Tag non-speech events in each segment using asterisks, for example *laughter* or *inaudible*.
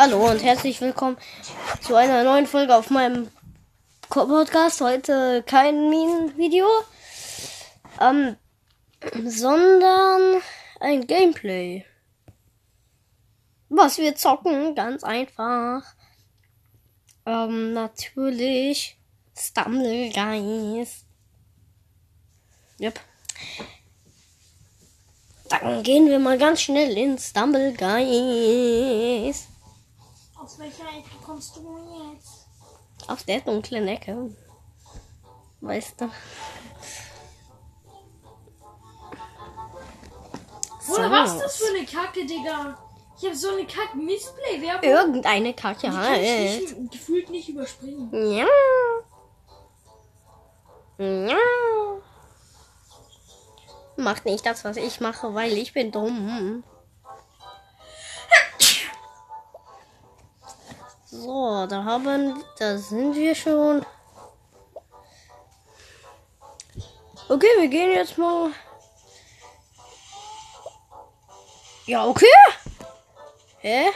Hallo und herzlich willkommen zu einer neuen Folge auf meinem Podcast. Heute kein Minen-Video, ähm, sondern ein Gameplay. Was wir zocken, ganz einfach. Ähm, natürlich Stumble Guys. Yep. Dann gehen wir mal ganz schnell in Stumble Guys. Aus welcher Ecke kommst du jetzt? Auf der dunklen Ecke. Weißt du. Oder was ist das für eine Kacke, Digga? Ich habe so eine kack Missplay-Werbung. Irgendeine Kacke kann ich halt. nicht, gefühlt nicht überspringen. Ja. Ja. Macht nicht das, was ich mache, weil ich bin dumm. So, da haben, da sind wir schon. Okay, wir gehen jetzt mal. Ja, okay. Hä?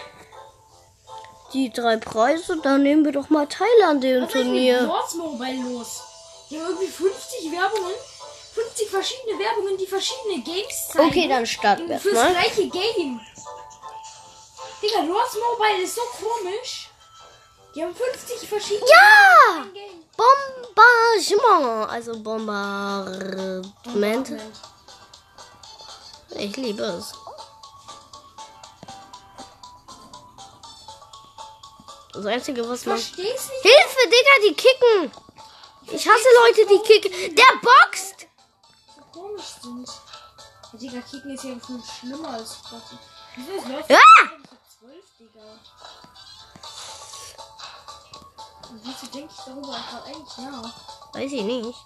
Die drei Preise, dann nehmen wir doch mal teil an dem Was ist mit Turnier. Lords Mobile los? Die haben irgendwie 50 Werbungen. 50 verschiedene Werbungen, die verschiedene Games zeigen. Okay, dann starten wir Fürs mal. gleiche Game. Digga, Lords Mobile ist so komisch. Die haben 50 verschiedene Ja! Bombardement. Also Bombardment. Ich liebe es. Das Einzige, was man. Hilfe, Digga, die kicken! Ich hasse Leute, die kicken. Der boxt! so komisch sind. Ja, Digga, Kicken ist ja viel schlimmer als Boxen. Wieso ist Leute Ah! für 12, Digga? Wieso denke ich darüber einfach eigentlich nach? Weiß ich nicht.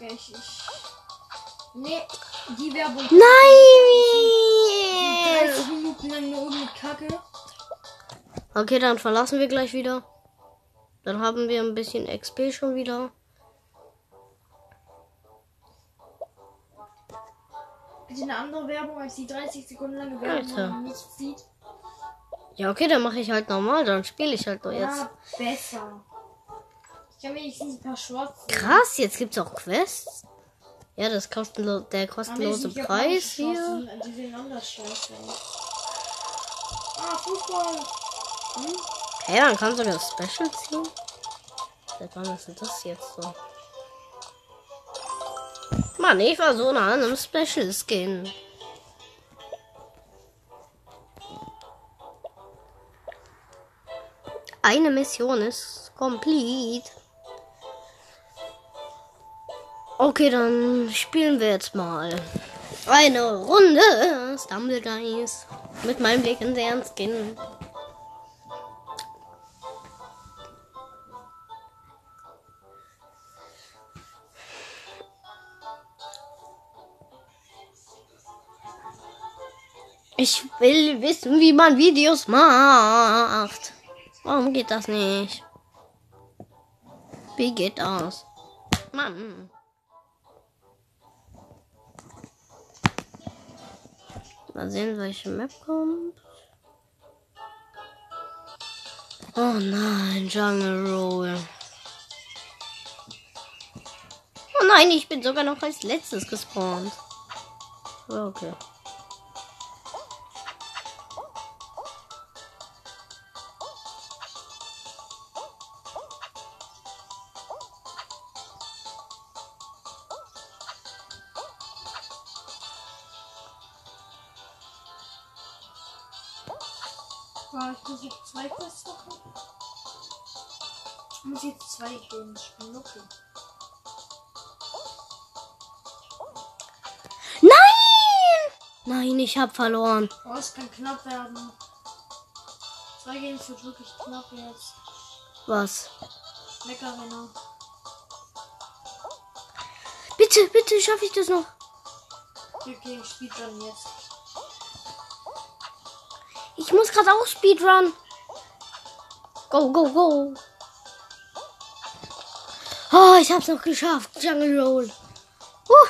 Digga, ich, ich. Nee, die Werbung. Nein! 30 Minuten lang nur irgendeine Kacke. Okay, dann verlassen wir gleich wieder. Dann haben wir ein bisschen XP schon wieder. Bitte eine andere Werbung als die 30 Sekunden lange Werbung, Alter. man nichts sieht. Ja, okay, dann mache ich halt normal. Dann spiele ich halt doch jetzt. Ja, besser. Ich kann wenigstens ein paar sehen. Krass, jetzt gibt's auch Quests. Ja, das kostenlo der kostenlose Preis hier. Die sehen anders scheiße. Ah, Fußball. Hm? Hey, dann kannst du das Special ziehen. Seit wann ist denn das jetzt so? Mann, ich war so nah an einem Special Skin. Eine Mission ist complete. Okay, dann spielen wir jetzt mal eine Runde Stumble Guys mit meinem legendären Skin. Ich will wissen, wie man Videos macht. Warum geht das nicht? Wie geht das? Mann. Mal sehen, welche Map kommt. Oh nein, Jungle Roll. Oh nein, ich bin sogar noch als letztes gespawnt. Okay. Ah, ich muss jetzt zwei Quests machen. Ich muss jetzt zwei Games spielen, okay. Nein! Nein, ich hab verloren. Oh, es kann knapp werden. Zwei Games wird wirklich knapp jetzt. Was? Lecker, Renner. Bitte, bitte schaffe ich das noch. Okay, Speedrun jetzt. Ich muss gerade auch Speedrun. Go, go, go. Oh, ich hab's noch geschafft. Jungle Roll. Uh,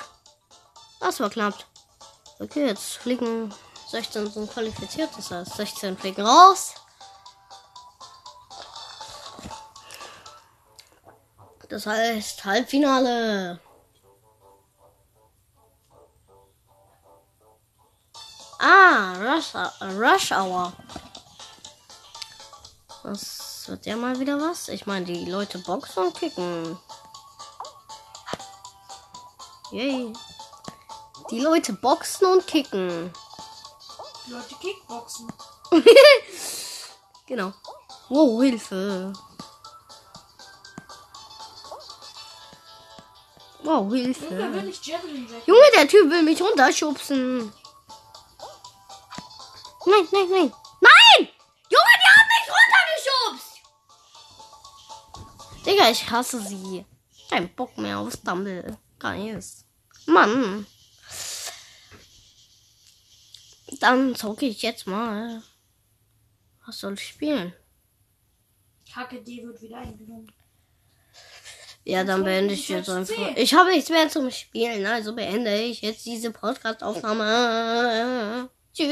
das war knapp. Okay, jetzt fliegen 16 sind qualifiziert. Das heißt, 16 fliegen raus. Das heißt, Halbfinale. Ah, Rush, Rush Hour. Das wird ja mal wieder was. Ich meine, die Leute boxen und kicken. Yay. Die Leute boxen und kicken. Die Leute Kickboxen. *laughs* Genau. Wow, Hilfe. Wow, Hilfe. Junge, der Typ will mich runterschubsen. Nein, nein, nein. Nein! Junge, die haben mich runtergeschubst! Digga, ich hasse sie. Kein Bock mehr auf Stumble. Geist. Mann. Dann zocke ich jetzt mal. Was soll ich spielen? Kacke, die wird wieder eingenommen. Ja, dann beende ich jetzt einfach. Ich habe nichts mehr zum Spielen, also beende ich jetzt diese Podcast-Aufnahme. Choose.